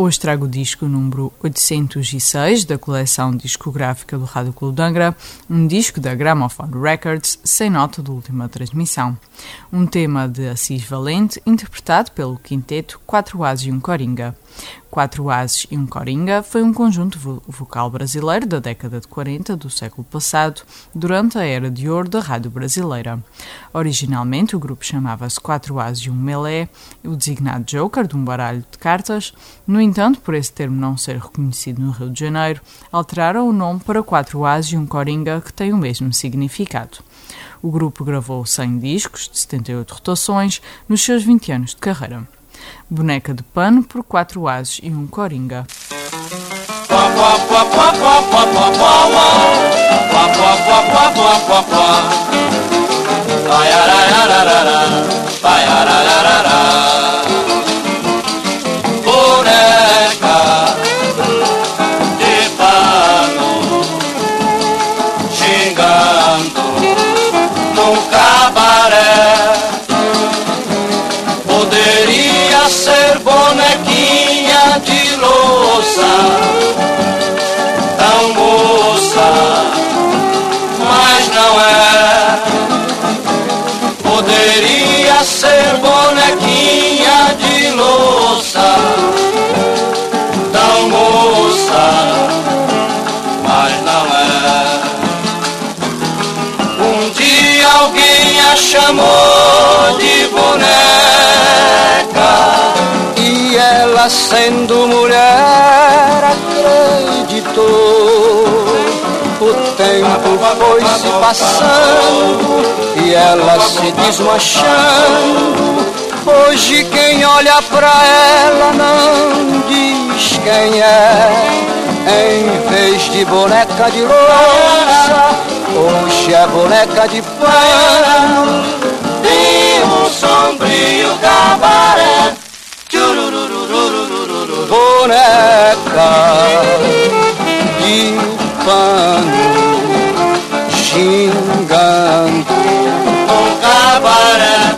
hoje trago o disco número 806 da coleção discográfica do Rádio Clube de Angra, um disco da Gramophone Records sem nota de última transmissão. Um tema de Assis Valente interpretado pelo quinteto Quatro Ases e um Coringa. Quatro Ases e um Coringa foi um conjunto vo vocal brasileiro da década de 40 do século passado, durante a era de ouro da rádio brasileira. Originalmente, o grupo chamava-se Quatro Ases e um Melé, o designado Joker de um baralho de cartas. No entanto, por esse termo não ser reconhecido no Rio de Janeiro, alteraram o nome para Quatro Ases e um Coringa, que tem o mesmo significado. O grupo gravou 100 discos, de 78 rotações, nos seus 20 anos de carreira. Boneca de pano por quatro ases e um coringa. Ser bonequinha de louça tão moça, mas não é. Um dia alguém a chamou de boneca ela sendo mulher acreditou. O tempo foi se passando e ela se desmanchando. Hoje quem olha pra ela não diz quem é. Em vez de boneca de louça, hoje é boneca de pano. De um sombrio cabaré. Boneca de pano xingando um cabaré.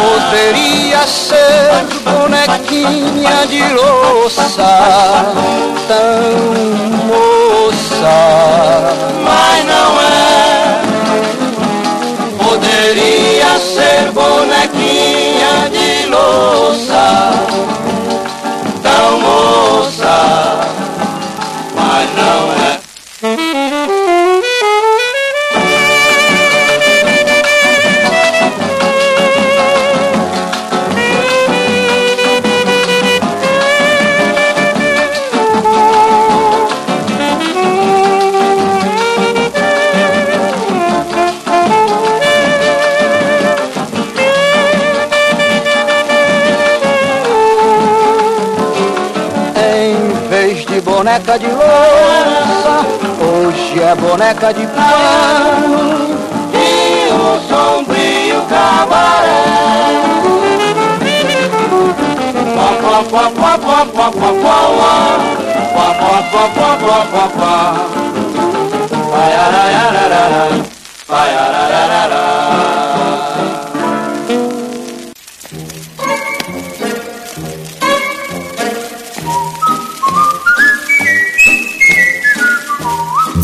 Poderia ser bonequinha de louça, tão boneca de louça, hoje é boneca de pano e o sombrio cabaré. Pá, pá, pá, pá, pá, pá, pá, pá, pá, pá, pá,